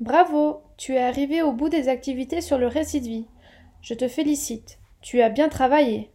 Bravo, tu es arrivé au bout des activités sur le récit de vie. Je te félicite. Tu as bien travaillé.